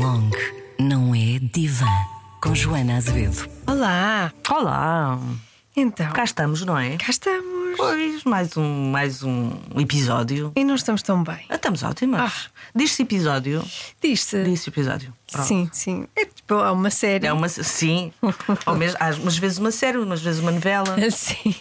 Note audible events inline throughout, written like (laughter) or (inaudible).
long não é divã. Com Joana Azevedo. Olá! Olá! Então, Cá estamos, não é? cá estamos. Pois, mais um, mais um episódio. E não estamos tão bem. Ah, Estamos ótimas. Ah. Diz-se episódio. Diz-se. Diz-se episódio. Pronto. Sim, sim. É tipo, é uma série. É uma. Sim. Ou mesmo, às umas vezes uma série, umas vezes uma novela. (laughs) Sim.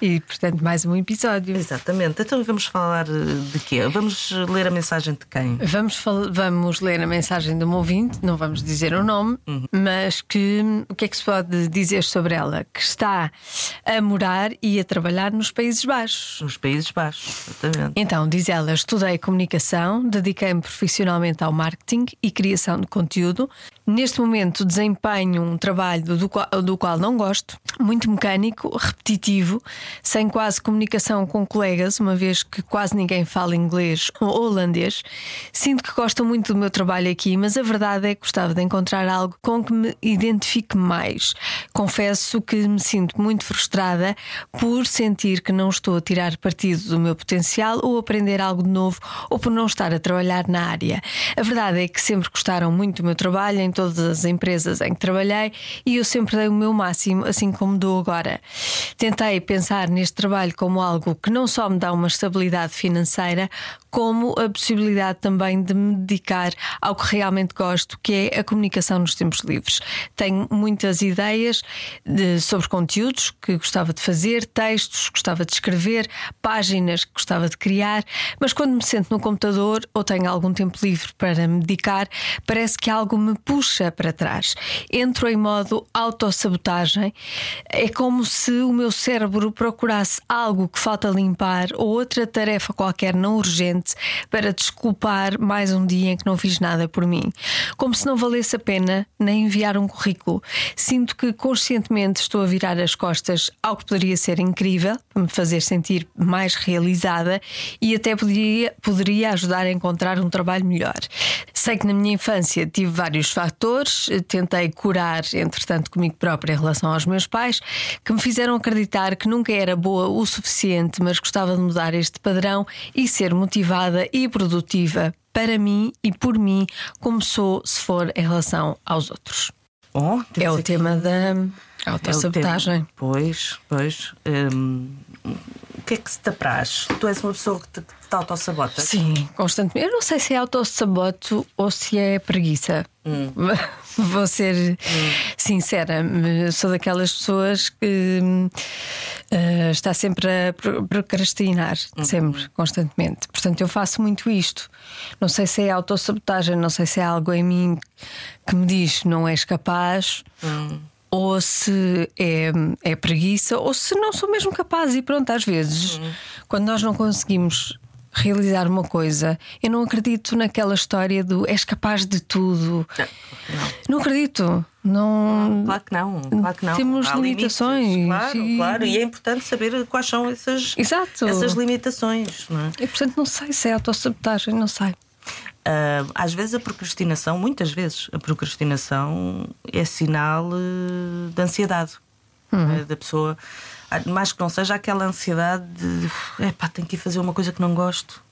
e portanto, mais um episódio. Exatamente. Então vamos falar eh, de quê? Vamos ler a mensagem de quem? Vamos, vamos ler a mensagem de uma ouvinte, não vamos dizer o nome, mas que o que é que se pode dizer sobre ela? Que está a morar e a trabalhar nos Países Baixos. Nos Países Baixos. Exatamente. Então, diz ela, estudei comunicação, dediquei-me profissionalmente ao marketing e criação de conteúdo. Neste momento desempenho um trabalho do qual, do qual não gosto, muito mecânico, repetitivo, sem quase comunicação com colegas, uma vez que quase ninguém fala inglês ou holandês. Sinto que gosto muito do meu trabalho aqui, mas a verdade é que gostava de encontrar algo com que me identifique mais. Confesso que me sinto muito frustrada por sentir que não estou a tirar partido do meu potencial ou aprender algo novo ou por não estar a trabalhar na área. A verdade é que sempre gostaram muito do meu trabalho todas as empresas em que trabalhei e eu sempre dei o meu máximo, assim como dou agora. Tentei pensar neste trabalho como algo que não só me dá uma estabilidade financeira, como a possibilidade também de me dedicar ao que realmente gosto, que é a comunicação nos tempos livres. Tenho muitas ideias de- sobre conteúdos que gostava de fazer, textos que gostava de escrever, páginas que gostava de criar, mas quando me sento no computador ou tenho algum tempo livre para me dedicar, parece que algo me puxa para trás. Entro em modo autossabotagem. É como se o meu cérebro procurasse algo que falta limpar ou outra tarefa qualquer não urgente para desculpar mais um dia em que não fiz nada por mim. Como se não valesse a pena nem enviar um currículo. Sinto que conscientemente estou a virar as costas ao que poderia ser incrível, para me fazer sentir mais realizada e até poderia, poderia ajudar a encontrar um trabalho melhor. Sei que na minha infância tive vários fatores, tentei curar, entretanto, comigo própria em relação aos meus pais, que me fizeram acreditar que nunca era boa o suficiente, mas gostava de mudar este padrão e ser motivada e produtiva para mim e por mim, como sou se for em relação aos outros. Bom, É o aqui- tema da é autossabotagem. tema. Pois, pois. Hum, o que é que se te apraz? Tu és uma pessoa que te, te autossabota? Sim, constantemente. Eu não sei se é autossaboto ou se é preguiça. (laughs) Vou ser sincera, me- sou daquelas pessoas que hum, eh, está sempre a pro- procrastinar, sempre, constantemente. Portanto, eu faço muito isto. Não sei se é autossabotagem, não sei se é algo em mim que me diz não és capaz. Ou se é, é preguiça, ou se não sou mesmo capaz. E pronto, às vezes, quando nós não conseguimos realizar uma coisa, eu não acredito naquela história do és capaz de tudo. Não acredito. Não. Claro que não, claro que não. Temos Há limitações limites, Claro, e- claro. E é importante saber quais são essas, Exato. essas limitações. Não é? E portanto não sei se é autossabotagem, não sei. Ah, às vezes a procrastinação, muitas vezes, a procrastinação é sinal eh, de ansiedade Uhum. eh, da pessoa. Mais que não seja aquela ansiedade de epá, tenho que ir fazer uma coisa que não gosto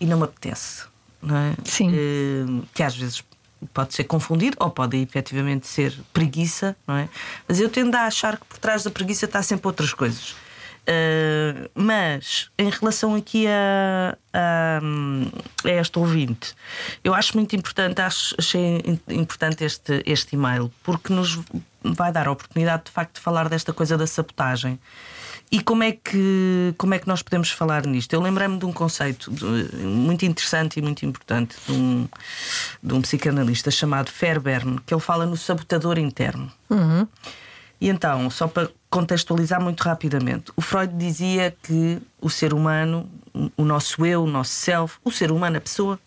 e não me apetece. Não é? Sim. Eh, que às vezes pode ser confundido ou pode efetivamente ser preguiça, não é? Mas eu tendo a achar que por trás da preguiça está sempre outras coisas. Uh, mas em relação aqui a, a, a esta ouvinte, eu acho muito importante, acho, achei importante este, este e-mail, porque nos vai dar a oportunidade de facto de falar desta coisa da sabotagem. E como é que, como é que nós podemos falar nisto? Eu lembrei-me de um conceito muito interessante e muito importante de um, de um psicanalista chamado Fairbairn, que ele fala no sabotador interno. E então, só para contextualizar muito rapidamente, o Freud dizia que o ser humano, o nosso eu, o nosso self, o ser humano, a pessoa,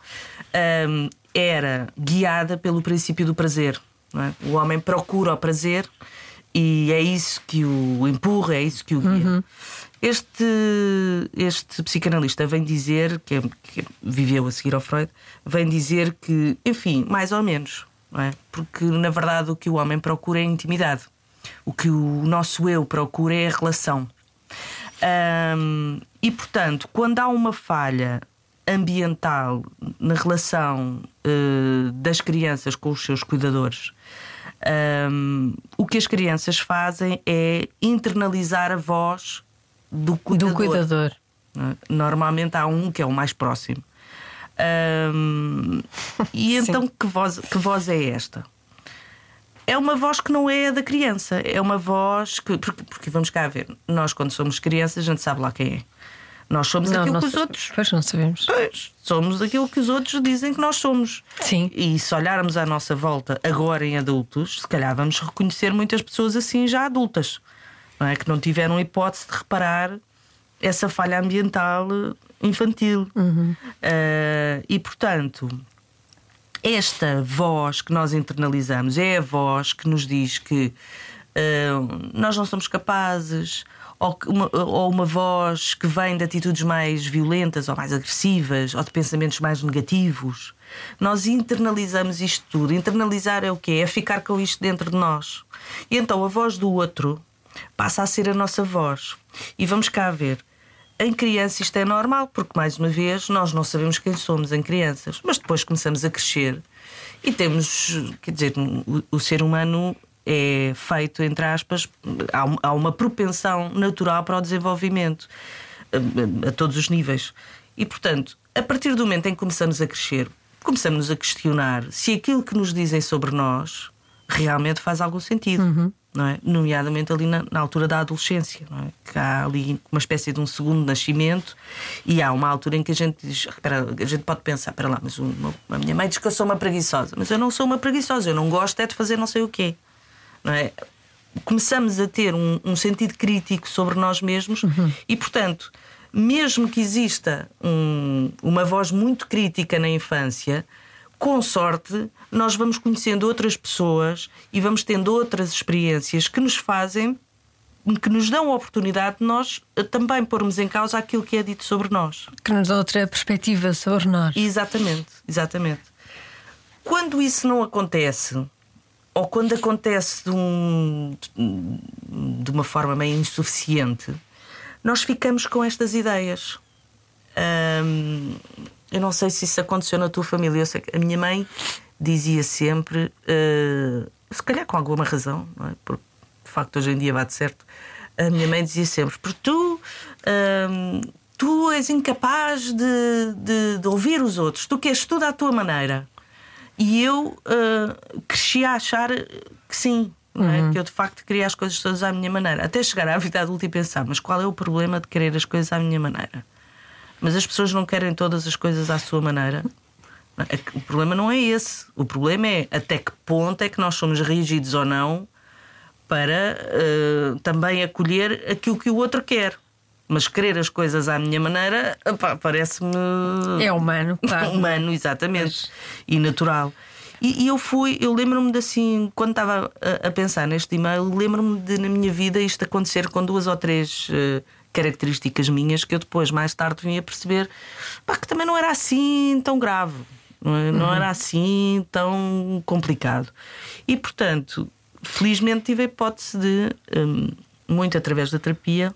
hum, era guiada pelo princípio do prazer. É? O homem procura o prazer e é isso que o empurra, é isso que o guia. Este, este psicanalista vem dizer, que, é- que viveu a seguir ao Freud, vem dizer que, enfim, mais ou menos, é? porque na verdade o que o homem procura é intimidade. O que o nosso eu procura é a relação. Ahm, e portanto, quando há uma falha ambiental na relação uh, das crianças com os seus cuidadores, um, o que as crianças fazem é internalizar a voz do cuidador. Do cuidador. Normalmente há um que é o mais próximo. Um, e (laughs) então, que voz, que voz é esta? É uma voz que não é a da criança, é uma voz que. Porque, porque vamos cá ver, nós, quando somos crianças, a gente sabe lá quem é. Nós somos não, aquilo que os outros. Pois não sabemos. Pois, somos aquilo que os outros dizem que nós somos. Sim. E se olharmos à nossa volta agora em adultos, se calhar vamos reconhecer muitas pessoas assim já adultas, não é? Que não tiveram hipótese de reparar essa falha ambiental infantil. Uhum. Uh, e portanto, esta voz que nós internalizamos é a voz que nos diz que uh, nós não somos capazes ou uma, ou uma voz que vem de atitudes mais violentas ou mais agressivas ou de pensamentos mais negativos. Nós internalizamos isto tudo. Internalizar é o quê? É ficar com isto dentro de nós. E então a voz do outro passa a ser a nossa voz. E vamos cá ver. Em criança isto é normal, porque mais uma vez nós não sabemos quem somos em crianças, mas depois começamos a crescer e temos, quer dizer, o, o ser humano é feito, entre aspas, há, uma propensão natural para o desenvolvimento a, a todos os níveis. E, portanto, a partir do momento em que começamos a crescer, começamos a questionar se aquilo que nos dizem sobre nós realmente faz algum sentido. Uhum. Não é? Nomeadamente ali na, na altura da adolescência, é? que há ali uma espécie de um segundo nascimento e há uma altura em que a gente diz: espera, a gente pode pensar, para lá, mas uma, a minha mãe diz que eu sou uma preguiçosa, mas eu não sou uma preguiçosa, eu não gosto é de fazer não sei o quê é? Começamos a ter um, um sentido crítico sobre nós mesmos uhum. e, portanto, mesmo que exista um, uma voz muito crítica na infância, com sorte, nós vamos conhecendo outras pessoas e vamos tendo outras experiências que nos fazem, que nos dão a oportunidade de nós eh, também pormos em causa aquilo que é dito sobre nós. Que nos dá outra perspectiva sobre nós. Exatamente, exatamente. Quando isso não acontece, ou quando acontece de, um, de uma forma meio insuficiente, nós ficamos com estas ideias. Hum, eu não sei se isso aconteceu na tua família. Eu sei que a minha mãe dizia sempre, uh, se calhar com alguma razão, não é? porque de facto hoje em dia bate certo. A minha mãe dizia sempre: porque tu, hum, tu és incapaz de, de, de ouvir os outros, tu queres tudo à tua maneira. E eu uh, cresci a achar que sim, é? Uhum. que eu de facto queria as coisas todas à minha maneira. Até chegar à vida adulta e pensar, mas qual é o problema de querer as coisas à minha maneira? Mas as pessoas não querem todas as coisas à sua maneira. É o problema não é esse. O problema é até que ponto é que nós somos rígidos ou não para uh, também acolher aquilo que o outro quer. Mas querer as coisas à minha maneira parece-me. É humano, (laughs) claro. humano, exatamente. Mas... E natural. E, e, eu fui, eu lembro-me de assim, quando estava a, a pensar neste e-mail, lembro-me de na minha vida isto acontecer com duas ou três uh, características minhas que eu depois, mais tarde, vim a perceber pá, que também não era assim tão grave, não, é? não era uhum. assim tão complicado. E portanto, felizmente tive a hipótese de, um, muito através da terapia,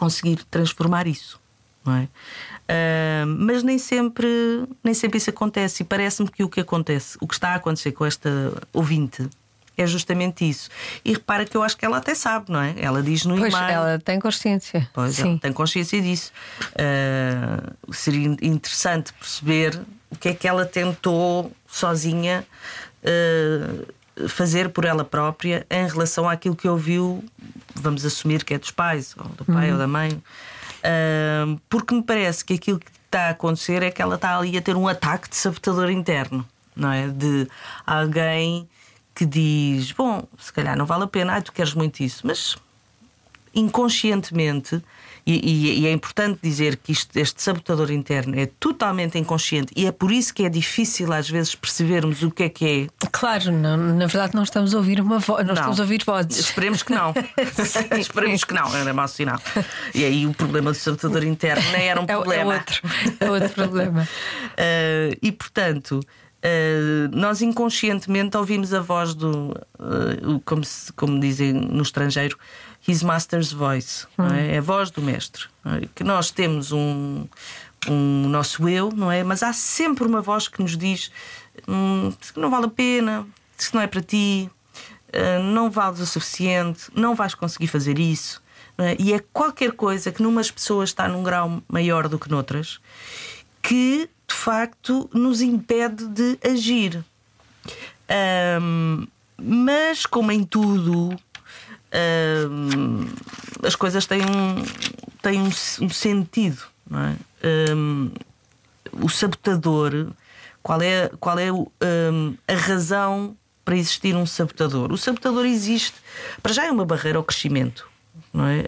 conseguir transformar isso. Não é? Uh, mas nem sempre, nem sempre isso acontece e parece-me que o que acontece, o que está a acontecer com esta ouvinte é justamente isso. E repara que eu acho que ela até sabe, não é? Ela diz no pois. Ela tem consciência. Pois, Sim. tem consciência disso. Uh, seria interessante perceber o que é que ela tentou sozinha uh, fazer por ela própria em relação àquilo que ouviu vamos assumir que é dos pais, ou do pai uhum. ou da mãe, uh, porque me parece que aquilo que está a acontecer é que ela está ali a ter um ataque de sabotador interno, não é? De alguém que diz: Bom, se calhar não vale a pena, ai, tu queres muito isso, mas inconscientemente e, e, e, é importante dizer que isto, este sabotador interno é totalmente inconsciente e é por isso que é difícil às vezes percebermos o que é que é. Claro, não, na verdade não estamos a ouvir uma voz, não, estamos a ouvir vozes. Esperemos que não. (laughs) (laughs) Esperemos que não, era mau sinal. E aí o problema do sabotador interno nem era um problema. É, é outro, é outro problema. Uh, (laughs) e portanto. Uh, nós inconscientemente ouvimos a voz do, uh, como, se, como dizem no estrangeiro, his master's voice, hum. é? é? a voz do mestre. É? Que nós temos um, um nosso eu, não é? Mas há sempre uma voz que nos diz hum, que não vale a pena, que não é para ti, uh, não vales o suficiente, não vais conseguir fazer isso. É? E é qualquer coisa que numas pessoas está num grau maior do que noutras que de facto nos impede de agir. Um, mas, como em tudo, um, as coisas têm um, têm um, sentido. É? o sabotador, qual é, qual é a razão para existir um sabotador? O sabotador existe, para já é uma barreira ao crescimento. Não é?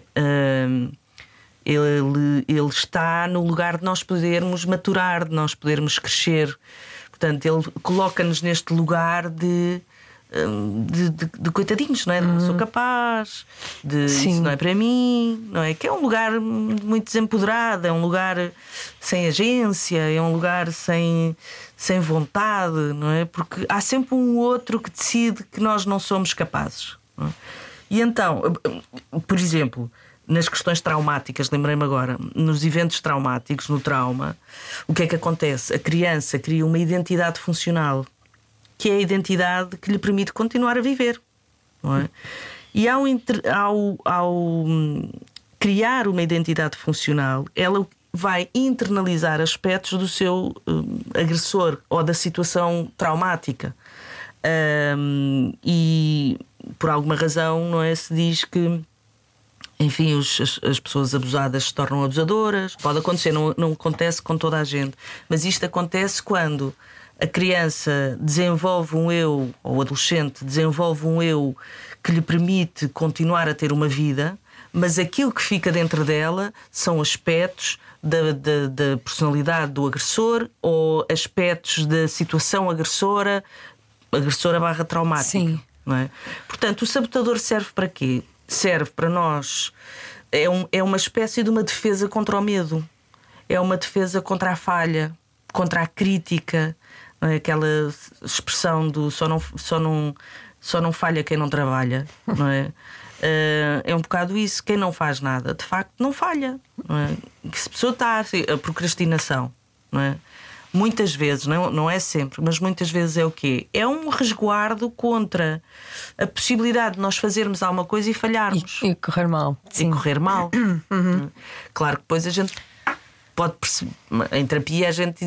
Ele, ele está no lugar de nós podermos maturar, de nós podermos crescer. Portanto, ele coloca-nos neste lugar de, hum, de, de, de, coitadinhos, não é? Não sou uhum. capaz, de Sim. isso não é para mim, não é? Que é um lugar muito desempoderado, é um lugar sem agência, é um lugar sem, sem vontade, não é? Porque há sempre um outro que decide que nós não somos capazes. Não é? E então, por exemplo, nas questões traumáticas, lembrei-me agora, nos eventos traumáticos, no trauma, o que é que acontece? A criança cria uma identidade funcional, que é a identidade que lhe permite continuar a viver. Não é? E ao, ao, ao hum, criar uma identidade funcional, ela vai internalizar aspectos do seu um, agressor ou da situação traumática. Um, e por alguma razão, não é? Se diz que enfim, os, as, as, pessoas abusadas se tornam abusadoras. Pode acontecer, não, não acontece com toda a gente. Mas isto acontece quando a criança desenvolve um eu, ou o adolescente desenvolve um eu que lhe permite continuar a ter uma vida, mas aquilo que fica dentro dela são aspectos da, da, da personalidade do agressor ou aspectos da situação agressora, agressora barra traumática. Sim. É? Portanto, o sabotador serve para quê? Serve para nós é, um, é uma espécie de uma defesa contra o medo, é uma defesa contra a falha, contra a crítica, é? aquela expressão do só não, só, não, só não falha quem não trabalha, não é? Uh, (laughs) é um bocado isso. Quem não faz nada, de facto, não falha. Não é? Que se a pessoa está a procrastinação, não é? Muitas vezes, não, não é sempre, mas muitas vezes é o quê? É um resguardo contra a possibilidade de nós fazermos alguma coisa e falharmos. E, e correr mal. Sim. E correr mal. (clears throat) Uhum. Claro que depois a gente pode perceber, em terapia a gente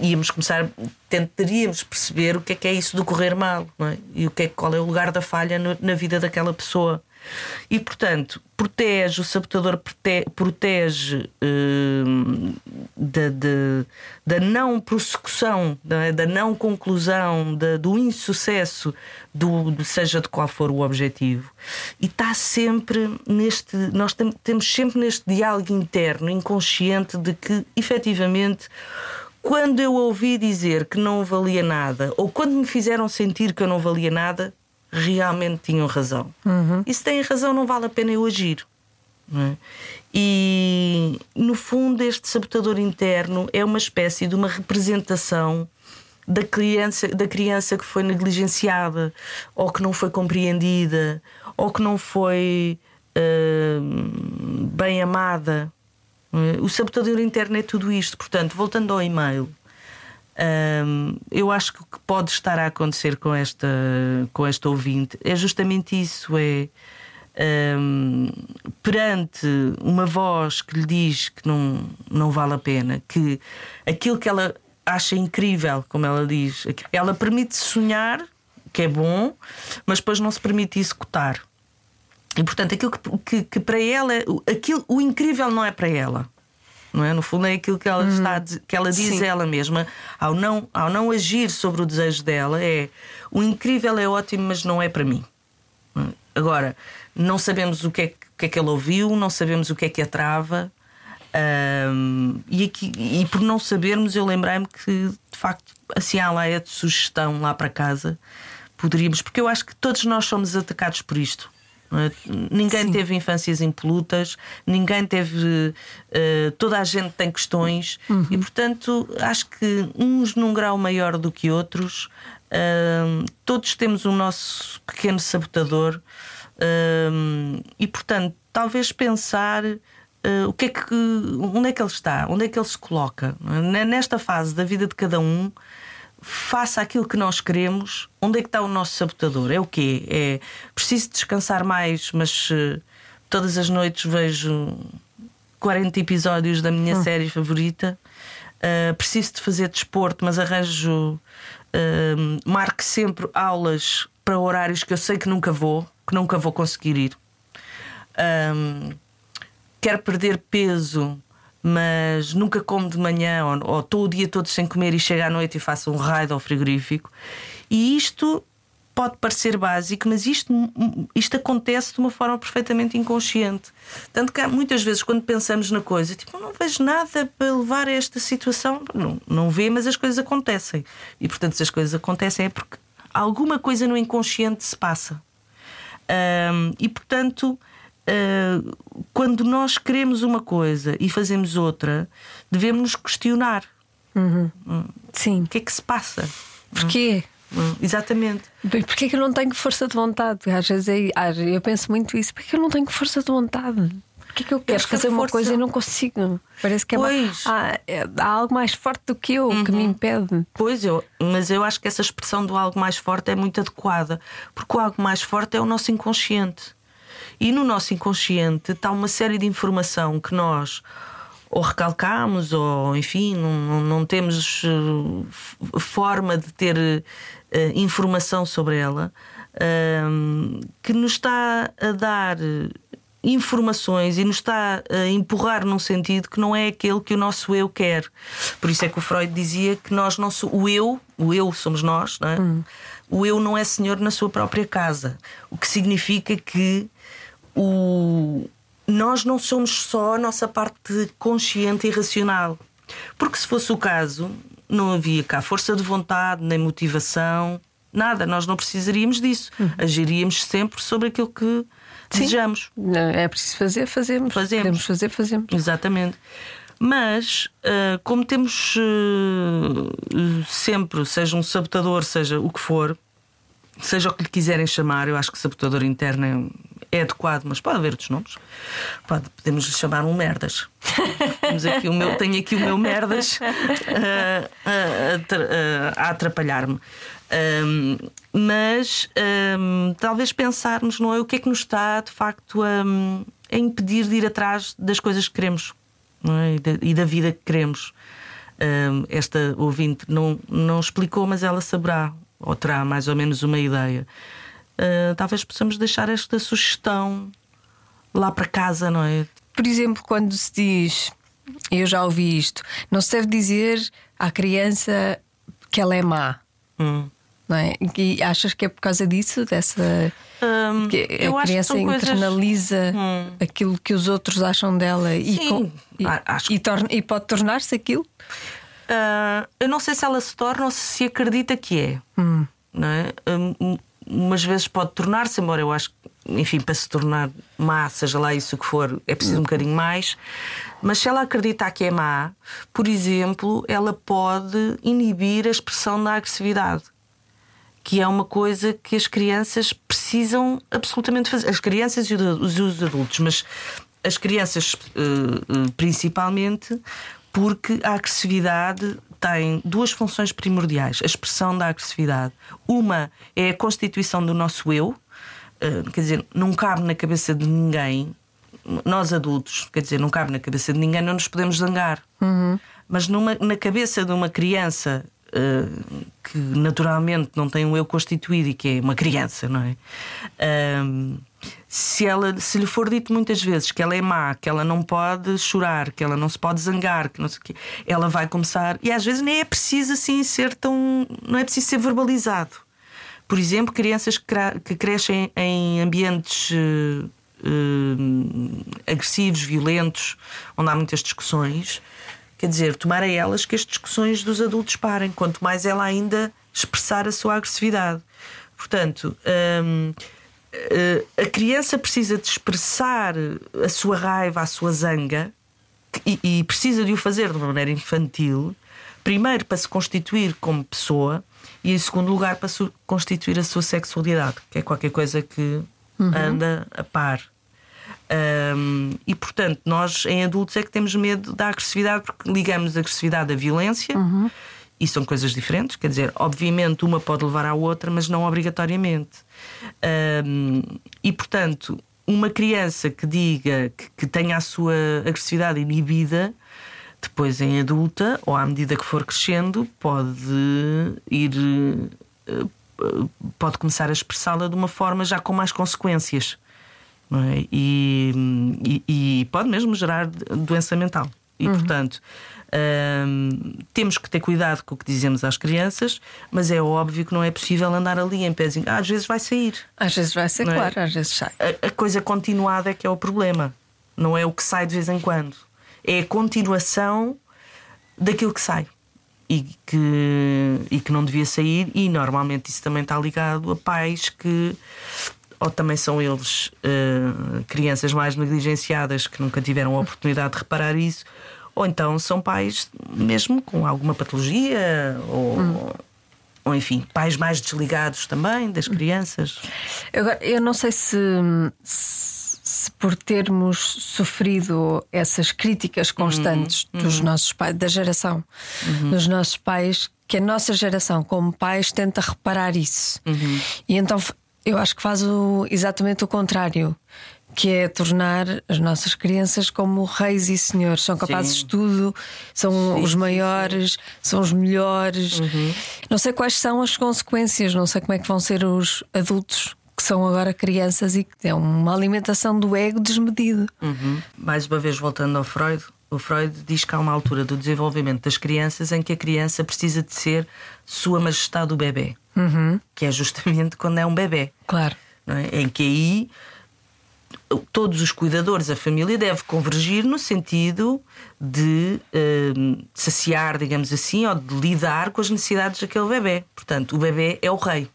íamos começar, tentaríamos perceber o que é que é isso do correr mal é? e o que é, qual é o lugar da falha no, na vida daquela pessoa. E, portanto, protege, o sabotador protege, protege da, da, da, não prossecução, da, da não conclusão, da, do insucesso, do, seja de qual for o objetivo. E está sempre neste. Nós tem, temos sempre neste diálogo interno, inconsciente, de que efetivamente quando eu ouvi dizer que não valia nada, ou quando me fizeram sentir que eu não valia nada, realmente tinham razão. Uhum. E se têm razão, não vale a pena eu agir. É? E no fundo, este sabotador interno é uma espécie de uma representação da criança, da criança que foi negligenciada, ou que não foi compreendida, ou que não foi uh, bem amada. É? O sabotador interno é tudo isto. Portanto, voltando ao e-mail, um, eu acho que o que pode estar a acontecer com esta, com esta ouvinte é justamente isso: é um, perante uma voz que lhe diz que não, não vale a pena, que aquilo que ela acha incrível, como ela diz, ela permite sonhar, que é bom, mas depois não se permite executar. E portanto, aquilo que, que, que para ela, aquilo, o incrível não é para ela não é? No fundo é aquilo que ela uhum. está que ela diz Sim. ela mesma ao não ao não agir sobre o desejo dela é o incrível é ótimo mas não é para mim. Agora não sabemos o que é que, que, é que ele ouviu, não sabemos o que é que a trava. Um, e, aqui, e por não sabermos, eu lembrei-me que de facto, assim há lá é de sugestão lá para casa, poderíamos, porque eu acho que todos nós somos atacados por isto. É? Ninguém Sim. teve infâncias impolutas, ninguém teve. Uh, toda a gente tem questões uhum. e, portanto, acho que uns num grau maior do que outros, uh, todos temos o nosso pequeno sabotador uh, e, portanto, talvez pensar o que é que, onde é que ele está, onde é que ele se coloca. Nesta fase da vida de cada um, faça aquilo que nós queremos, onde é que está o nosso sabotador? É o quê? É preciso descansar mais, mas uh, todas as noites vejo 40 episódios da minha hum. série favorita. Uh, preciso de fazer desporto, mas arranjo. Uh, marque sempre aulas para horários que eu sei que nunca vou, que nunca vou conseguir ir. Um, quero perder peso, mas nunca como de manhã, ou estou o dia todo sem comer e chego à noite e faço um raio ao frigorífico. E isto pode parecer básico, mas isto, isto acontece de uma forma perfeitamente inconsciente. Tanto que muitas vezes, quando pensamos na coisa, tipo, não vejo nada para levar a esta situação. Não, não vê, mas as coisas acontecem. E portanto, se as coisas acontecem é porque alguma coisa no inconsciente se passa. E portanto, uh, quando nós queremos uma coisa e fazemos outra, devemos nos questionar. Uhum. Hum. Sim. O que é que se passa? Porquê? Hum, exatamente. Porquê que eu não tenho força de vontade? Às vezes eu penso muito isso. Porquê que eu não tenho força de vontade? Porquê que eu quero fazer uma coisa e não consigo? Parece que é, pois. Há, é, há, algo mais forte do que eu uhum. que me uhum. impede. Pois, eu, mas eu acho que essa expressão do algo mais forte é muito adequada, porque o algo mais forte é o nosso inconsciente. E no nosso inconsciente está uma série de informação que nós ou recalcamos, ou enfim, não, não temos uh, forma de ter uh, informação sobre ela, uh, que nos está a dar informações e nos está a empurrar num sentido que não é aquele que o nosso eu quer. Por isso é que o Freud dizia que nós não so, o eu, o eu somos nós, é? Hum. O eu não é senhor na sua própria casa, o que significa que o nós não somos só a nossa parte consciente e racional. Porque se fosse o caso, não havia cá força de vontade, nem motivação, nada. Nós não precisaríamos disso. Uhum. Agiríamos sempre sobre aquilo que Sim. desejamos. É preciso fazer, fazemos. Fazemos. Podemos fazer, fazemos. Exatamente. Mas, uh, como temos uh, sempre, seja um sabotador, seja o que for, seja o que lhe quiserem chamar, eu acho que sabotador interno é é adequado, mas pode haver outros nomes. Pode, podemos chamar um merdas. Temos aqui o meu, tenho aqui o meu merdas (laughs) a, a, a atrapalhar-me. Um, mas um, talvez pensarmos, não é? O que é que nos está de facto a, a impedir de ir atrás das coisas que queremos é? e, da, e, da, vida que queremos. Um, esta ouvinte não, não explicou, mas ela saberá ou terá mais ou menos uma ideia. Uh, talvez possamos deixar esta sugestão lá para casa, não é? Por exemplo, quando se diz, eu já ouvi isto, não se deve dizer à criança que ela é má. Hum. Não é? E achas que é por causa disso, dessa. Hum, que a criança internaliza coisas... hum. aquilo que os outros acham dela e, com, e, e, torna, e pode tornar-se aquilo? Uh, eu não sei se ela se torna ou se acredita que é. Hum. Não é? Hum, umas vezes pode tornar-se, embora eu acho que, enfim, para se tornar má, seja lá isso que for, é preciso um bocadinho mais. Mas se ela acreditar que é má, por exemplo, ela pode inibir a expressão da agressividade. Que é uma coisa que as crianças precisam absolutamente fazer. As crianças e os adultos, mas as crianças eh, eh, principalmente, porque a agressividade tem duas funções primordiais: a expressão da agressividade. Uma é a constituição do nosso eu, uh, quer dizer, não cabe na cabeça de ninguém, nós adultos, quer dizer, não cabe na cabeça de ninguém, não nos podemos zangar. Uhum. Mas numa, na cabeça de uma criança uh, que naturalmente não tem um eu constituído e que é uma criança, não é? Se, ela, se lhe for dito muitas vezes que ela é má, que ela não pode chorar, que ela não se pode zangar, que não sei o quê, ela vai começar. E às vezes nem é preciso assim ser tão. não é preciso ser verbalizado. Por exemplo, crianças que crescem em ambientes uh, agressivos, violentos, onde há muitas discussões, quer dizer, tomar a elas que as discussões dos adultos parem, quanto mais ela ainda expressar a sua agressividade. Portanto. Um, eh, a criança precisa de expressar a sua raiva, a sua zanga, e, e, precisa de o fazer de uma maneira infantil, primeiro para se constituir como pessoa, e em segundo lugar para constituir a sua sexualidade, que é qualquer coisa que uhum. anda a par. Um, e portanto, nós em adultos é que temos medo da agressividade porque ligamos a agressividade à violência. Uhum. E são coisas diferentes, quer dizer, obviamente uma pode levar à outra, mas não obrigatoriamente. Um, e portanto, uma criança que diga que, que tenha a sua agressividade inibida, depois em adulta ou à medida que for crescendo, pode ir. eh, pode começar a expressá-la de uma forma já com mais consequências. É? e, e, e pode mesmo gerar doença mental. E, portanto, hum, temos que ter cuidado com o que dizemos às crianças, mas é óbvio que não é possível andar ali em pezinho. Ah, às vezes vai sair. Às vezes vai ser é? claro, às vezes sai. A, a coisa continuada é que é o problema. Não é o que sai de vez em quando. É a continuação daquilo que sai. E que, e que não devia sair, e normalmente isso também está ligado a pais que ou também são eles eh, crianças mais negligenciadas que nunca tiveram a oportunidade de reparar isso, ou então são pais mesmo com alguma patologia, ou, ou enfim, pais mais desligados também das crianças. Agora, eu não sei se, se, se por termos sofrido essas críticas constantes dos nossos pais, da geração dos nossos pais, que a nossa geração, como pais, tenta reparar isso. E então eu acho que faz o- exatamente o contrário. Que é tornar as nossas crianças como reis e senhores, são capazes Sim. de tudo, são Sim, os sim, maiores, são os melhores. Não sei quais são as consequências, não sei como é que vão ser os adultos que são agora crianças e que é uma alimentação do ego desmedido. Uhum. Mais uma vez, voltando ao Freud, o Freud diz que há uma altura do desenvolvimento das crianças em que a criança precisa de ser Sua Majestade o bebê, que é justamente quando é um bebê. Claro. é? Em que aí todos os cuidadores, a família deve convergir no sentido de eh, saciar, digamos assim, ou de lidar com as necessidades daquele bebê. Portanto, o bebê é o rei.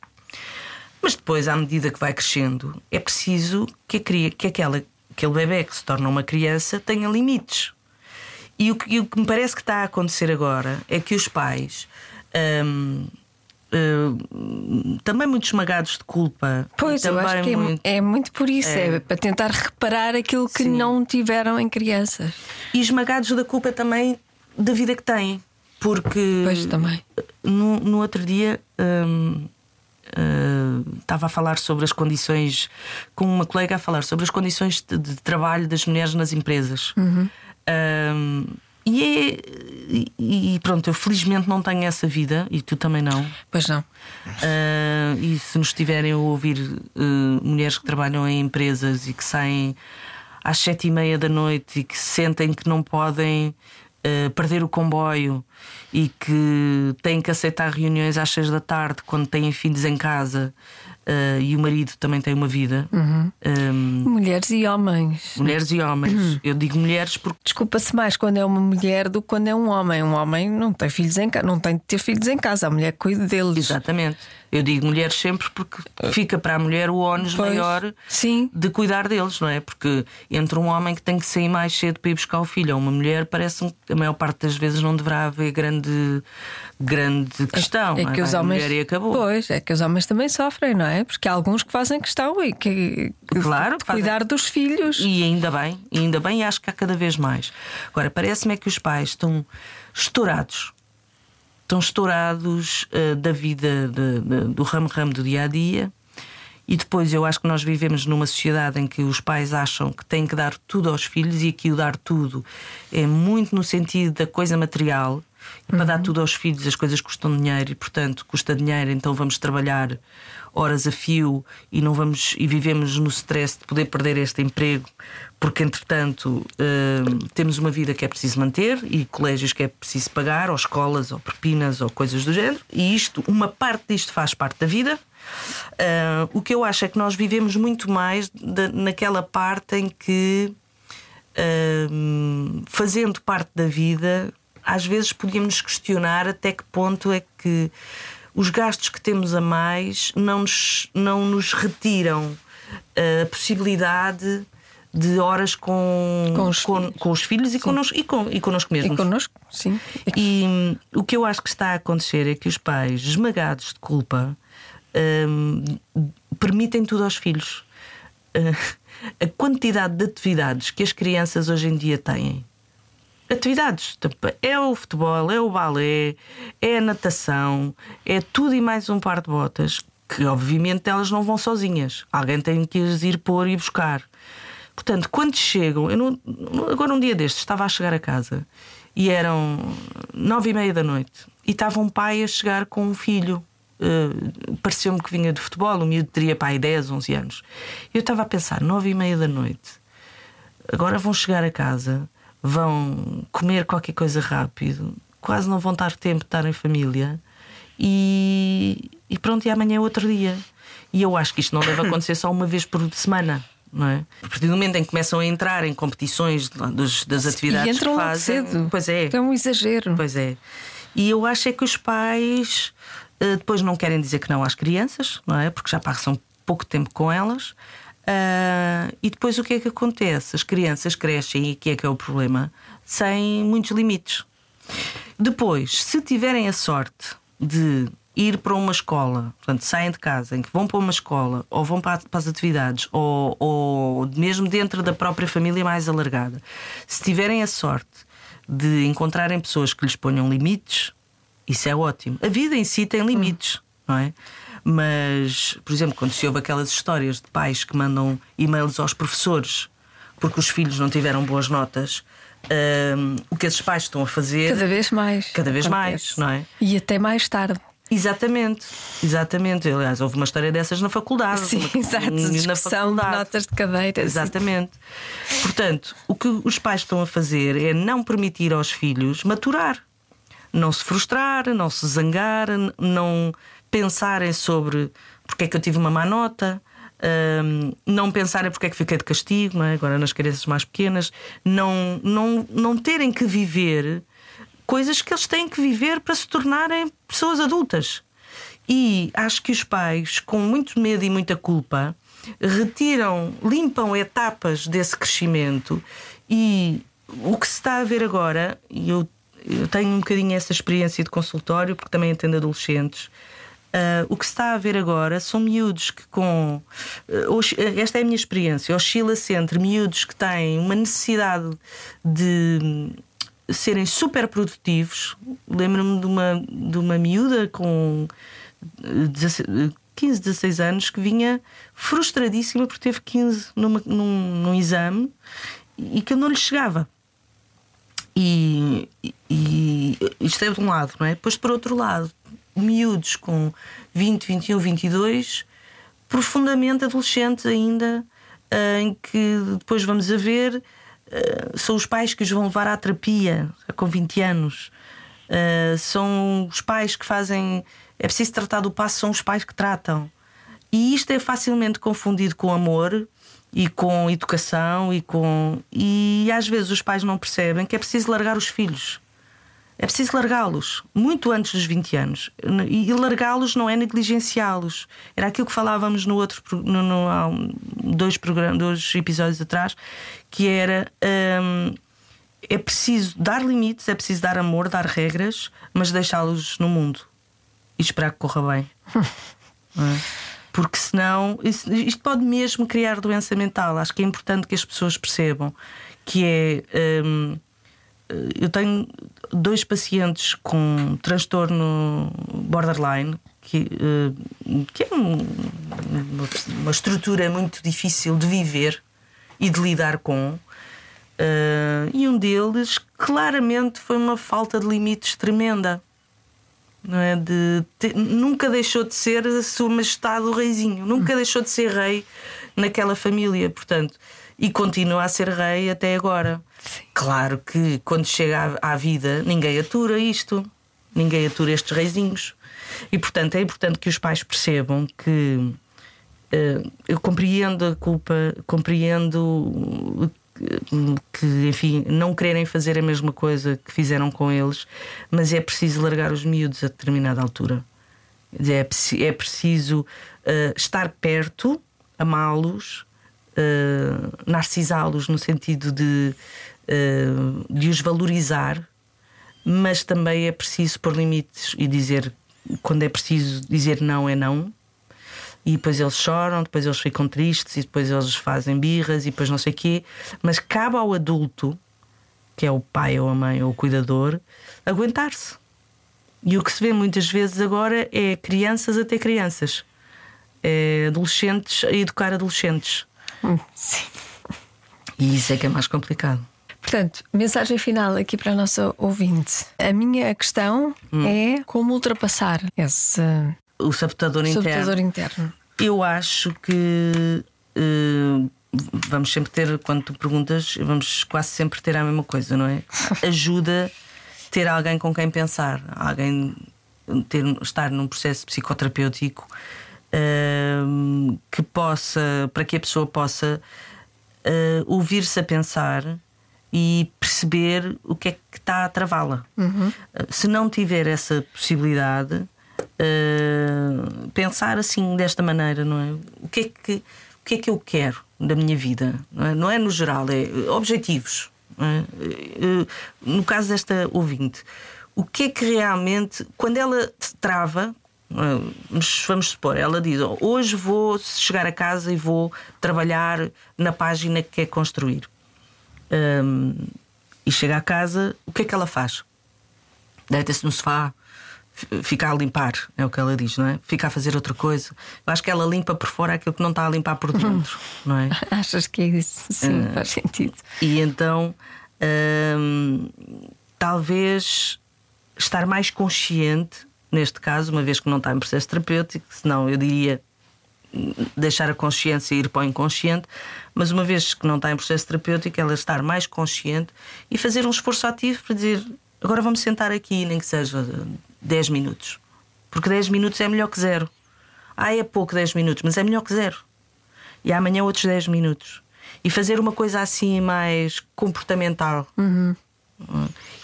Mas depois, à medida que vai crescendo, é preciso que, a que aquela, aquele bebê que se torna uma criança tenha limites. E o, que, e o que me parece que está a acontecer agora é que os pais, hum, hum, também muito esmagados de culpa, Pois, e eu também acho que é, muito- é muito por isso, é. É. para tentar reparar aquilo que Sim. não tiveram em crianças. e esmagados da culpa também da vida que têm. Porque Pois também. no, no outro dia hum, hum, estava a falar sobre as condições, com uma colega a falar sobre as condições de, de trabalho das mulheres nas empresas. Uhum. Hum, e, é- e- e pronto, eu felizmente não tenho essa vida e tu também não. Pois não. Ah, e se nos estiverem a ouvir eh, mulheres que trabalham em empresas e que saem às sete e meia da noite e que sentem que não podem eh, perder o comboio e que têm que aceitar reuniões às seis da tarde quando têm filhos em casa eh, e o marido também tem uma vida. Ahm, Mulheres e homens. mulheres e homens. Eu digo mulheres porque Desculpa-se mais quando é uma mulher do que quando é um homem. Um homem não tem filhos em casa, não tem de ter filhos em casa, a mulher cuida deles. Exatamente. Eu digo mulheres sempre porque fica para a mulher o ónus maior sim. de cuidar deles, não é? Porque entre um homem que tem que sair mais cedo para ir buscar o filho ou uma mulher, parece que a maior parte das vezes não deverá haver grande, grande questão. É não que os Vai a homens. mulher e acabou. Pois, é que os homens também sofrem, não é? Porque há alguns que fazem questão e que, que Claro, de fazem. cuidar dos filhos. E ainda bem, ainda bem, e acho que há cada vez mais. Agora, parece-me é que os pais estão estourados. Estão estourados eh, da vida, de- de- do ramo-ramo do dia a dia. E depois eu acho que nós vivemos numa sociedade em que os pais acham que têm que dar tudo aos filhos e que o dar tudo é muito no sentido da coisa material. Para dar tudo aos filhos as coisas custam dinheiro e, portanto, custa dinheiro, então vamos trabalhar horas a fio e não vamos e vivemos no stress de poder perder este emprego, porque entretanto hum, temos uma vida que é preciso manter e colégios que é preciso pagar, ou escolas, ou propinas, ou coisas do género, e isto, uma parte disto faz parte da vida. Ah, o que eu acho é que nós vivemos muito mais da- naquela parte em que hum, fazendo parte da vida, às vezes podíamos questionar até que ponto é que os gastos que temos a mais não nos, não nos retiram eh, a possibilidade de horas com, Com os com, filhos. com os filhos e connosco, e, com, e connosco E mesmos. connosco, sim. E hum, o que eu acho que está a acontecer é que os pais, esmagados de culpa, hum, permitem tudo aos filhos. Uh, a quantidade de atividades que as crianças hoje em dia têm. Atividades, tipo, é o futebol, é o balé, é a natação, é tudo e mais um par de botas, que obviamente elas não vão sozinhas. Alguém tem que as ir pôr e buscar. Portanto, quando chegam, eu não, agora um dia destes estava a chegar a casa e eram nove e meia da noite e estava um pai a chegar com um filho. Uh, Pareceu-me que vinha de futebol, o miúdo teria pai 10, 11 anos. Eu estava a pensar, nove e meia da noite, agora vão chegar a casa, vão comer qualquer coisa rápido, quase não vão estar tempo de estar em família e, e pronto, e amanhã é outro dia. E eu acho que isto não deve (coughs) acontecer só uma vez por semana não é? A partir do momento em que começam a entrar em competições dos, das atividades e entram que fazem, cedo. pois é, é um exagero. Pois é. E eu acho é que os pais uh, depois não querem dizer que não às crianças, não é? Porque já passam pouco tempo com elas. Uh, e depois o que é que acontece? As crianças crescem, e aqui é que é o problema, sem muitos limites. Depois, se tiverem a sorte de ir para uma escola, portanto, saem de casa, em que vão para uma escola, ou vão para, as atividades, ou, ou mesmo dentro da própria família mais alargada, se tiverem a sorte de encontrarem pessoas que lhes ponham limites, isso é ótimo. A vida em si tem limites, não é? Mas, por exemplo, quando se ouve aquelas histórias de pais que mandam e-mails aos professores porque os filhos não tiveram boas notas, um, o que esses pais estão a fazer. Cada vez mais. Cada vez acontece. mais, não é? E até mais tarde. Exatamente, exatamente. Aliás, houve uma história dessas na faculdade. Sim, exato. Na faculdade. de notas de cadeira. Exatamente. Sim. Portanto, o que os pais estão a fazer é não permitir aos filhos maturar. Não se frustrar, não se zangar, não pensarem sobre porque é que eu tive uma má nota, um, não pensarem porque é que fiquei de castigo, é? agora nas crianças mais pequenas, não, não, não terem que viver coisas que eles têm que viver para se tornarem pessoas adultas. E acho que os pais, com muito medo e muita culpa, retiram, limpam etapas desse crescimento e o que se está a ver agora, e eu, eu tenho um bocadinho essa experiência de consultório, porque também atendo adolescentes. Uh, o que se está a ver agora são miúdos que, com. Uh, esta é a minha experiência, oscila-se entre miúdos que têm uma necessidade de serem super produtivos. Lembro-me de uma, de uma miúda com 15, 16 anos que vinha frustradíssima porque teve 15 numa, num, num exame e que eu não lhe chegava. E, e, isto é de um lado, não é? Depois, por outro lado, miúdos com 20, 21, 22, profundamente adolescentes ainda, eh, em que depois vamos a ver eh, são os pais que os vão levar à terapia com 20 anos. São os pais que fazem. É preciso tratar do passo, são os pais que tratam. E isto é facilmente confundido com amor e com educação e com. E às vezes os pais não percebem que é preciso largar os filhos. É preciso largá-los muito antes dos 20 anos. E largá-los não é negligenciá-los. Era aquilo que falávamos no outro no, no, há dois, programas, dois episódios atrás, que era hum, é preciso dar limites, é preciso dar amor, dar regras, mas deixá-los no mundo e esperar que corra bem. (laughs) é? Porque senão isto pode mesmo criar doença mental. Acho que é importante que as pessoas percebam que é. Hum, eu tenho dois pacientes com transtorno borderline, que, eh, que é uma estrutura muito difícil de viver e de lidar com. Uh, e um deles claramente foi uma falta de limites tremenda. Não é? de ter, nunca deixou de ser a sua majestade o reizinho, nunca hum. deixou de ser rei naquela família, portanto, e continua a ser rei até agora. Sim. Claro que quando chega à, à vida, ninguém atura isto, ninguém atura estes reizinhos. E portanto é importante que os pais percebam que uh, eu compreendo a culpa, compreendo que, enfim, não querem fazer a mesma coisa que fizeram com eles, mas é preciso largar os miúdos a determinada altura. É, é preciso uh, estar perto, amá-los, uh, narcisá-los no sentido de, uh, de os valorizar, mas também é preciso pôr limites e dizer quando é preciso dizer não é não. e depois eles choram, depois eles ficam tristes e depois eles fazem birras e depois não sei o quê. Mas cabe ao adulto, que é o pai ou a mãe ou o cuidador, aguentar-se. E o que se vê muitas vezes agora é crianças a ter crianças, é adolescentes a educar adolescentes. Hum, sim. E isso é que é mais complicado. Portanto, mensagem final aqui para a nossa ouvinte. A minha questão Hum. é como ultrapassar esse O sabotador interno. sabotador interno. Eu acho que eh, vamos sempre ter, quando tu perguntas, vamos quase sempre ter a mesma coisa, não é? (laughs) Ajuda ter alguém com quem pensar, alguém ter, estar num processo psicoterapêutico eh, que possa, para que a pessoa possa eh, ouvir-se a pensar e perceber o que é que está a travá-la. Eh, Se não tiver essa possibilidade, eh, pensar assim desta maneira, não é? O que é que, o que, é que eu quero da minha vida? Não é, não é no geral, é eh, objetivos. é? Eh, No caso desta ouvinte, o que é que realmente, quando ela trava, eh, vamos supor, ela diz: "Oh, Hoje vou chegar a casa e vou trabalhar na página que quer construir. Hum, e chega a casa, o que é que ela faz? Deita-se no sofá, fica a limpar, é o que ela diz, não é? Fica a fazer outra coisa. Eu acho que ela limpa por fora aquilo que não está a limpar por dentro, não é? (laughs) Achas que é isso? Sim, faz sentido. E então, hum, talvez estar mais consciente, neste caso, uma vez que não está em processo terapêutico, senão eu diria deixar a consciência ir para o inconsciente, mas uma vez que não está em processo terapêutico, ela estar mais consciente e fazer um esforço ativo para dizer agora vamos sentar aqui, nem que seja 10 minutos. Porque 10 minutos é melhor que zero. Ah, é pouco 10 minutos, mas é melhor que zero e amanhã outros 10 minutos. E fazer uma coisa assim mais comportamental. Hum.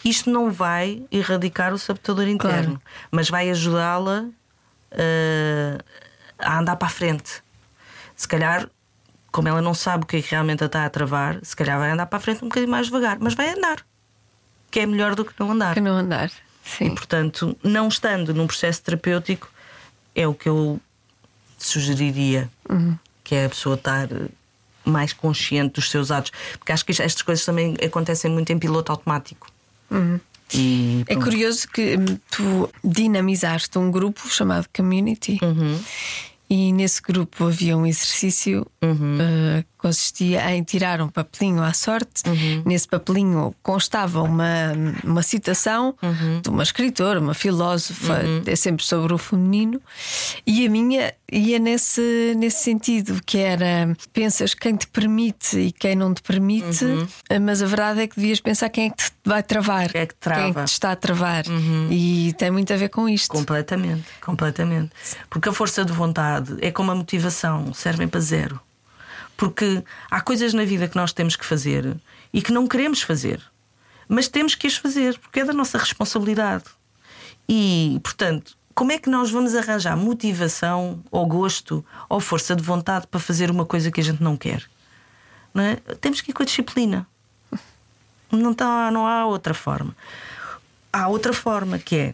Isto não vai erradicar o sabotador interno, mas vai ajudá-la eh, a andar para a frente. Se calhar, como ela não sabe o que é que realmente a está a travar, se calhar vai andar para a frente um bocadinho mais devagar, mas vai andar. Que é melhor do que não andar. Que não andar. E, Sim. portanto, não estando num processo terapêutico, é o que eu sugeriria. Que é a pessoa estar eh, mais consciente dos seus atos. Porque acho que estas coisas também acontecem muito em piloto automático. E, É curioso que hum, tu dinamizaste um grupo chamado Community Uhum. e nesse grupo havia um exercício Uhum. que consistia em tirar um papelinho à sorte. Uhum. Nesse papelinho constava uma, uma citação Uhum. de uma escritora, uma filósofa, é sempre sobre o feminino, e a minha ia nesse, nesse sentido, que era pensas quem te permite e quem não te permite, Uhum. mas a verdade é que devias pensar quem é que te vai travar. Quem é que Quem é que te está a travar? E tem muito a ver com isto. Completamente, completamente. Porque a força de vontade é como a motivação, servem para zero. Porque há coisas na vida que nós temos que fazer e que não queremos fazer, mas temos que as fazer, porque é da nossa responsabilidade. E, portanto, como é que nós vamos arranjar motivação, ou gosto, ou força de vontade para fazer uma coisa que a gente não quer? Não é? Temos que ir com a disciplina. Não, tá, não há outra forma. Há outra forma que é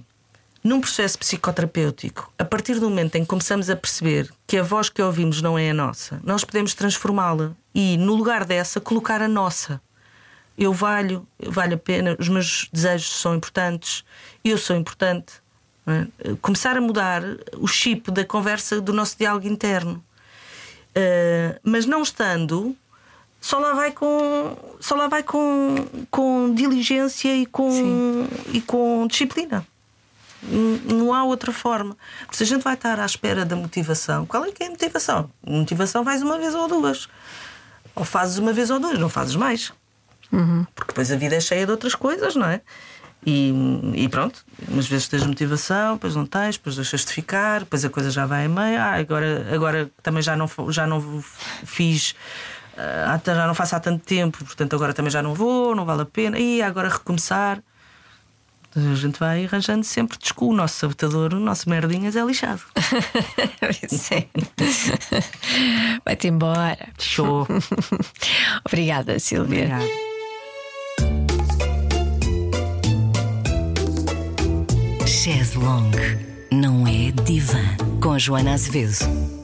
num processo psicoterapêutico, a partir do momento em que começamos a perceber que a voz que ouvimos não é a nossa, nós podemos transformá-la e, no lugar dessa, colocar a nossa. Eu valho, eu valho a pena, os meus desejos são importantes, eu sou importante. é? Começar a mudar o chip da conversa do nosso diálogo interno. Uh, mas não estando, só lá vai com, só lá vai com, com diligência e com, e com disciplina. Não há outra forma. Porque se a gente vai estar à espera da motivação, qual é que é a motivação? Motivação vais uma vez ou duas. Ou fazes uma vez ou duas, não fazes mais. Porque depois a vida é cheia de outras coisas, não é? E, e pronto, umas vezes tens motivação, depois não tens, depois deixas de ficar, depois a coisa já vai a meio. Ah, agora, agora também já não, já não fiz, ah, já não faço há tanto tempo, portanto agora também já não vou, não vale a pena. E agora recomeçar. A gente vai arranjando sempre desculpa. O nosso sabotador, o nosso merdinhas é lixado. (laughs) Sim. (laughs) Vai-te embora. Show. (laughs) Obrigada, Silvia. Obrigada. Chaise Longue não é divã. Com Joana Azevedo.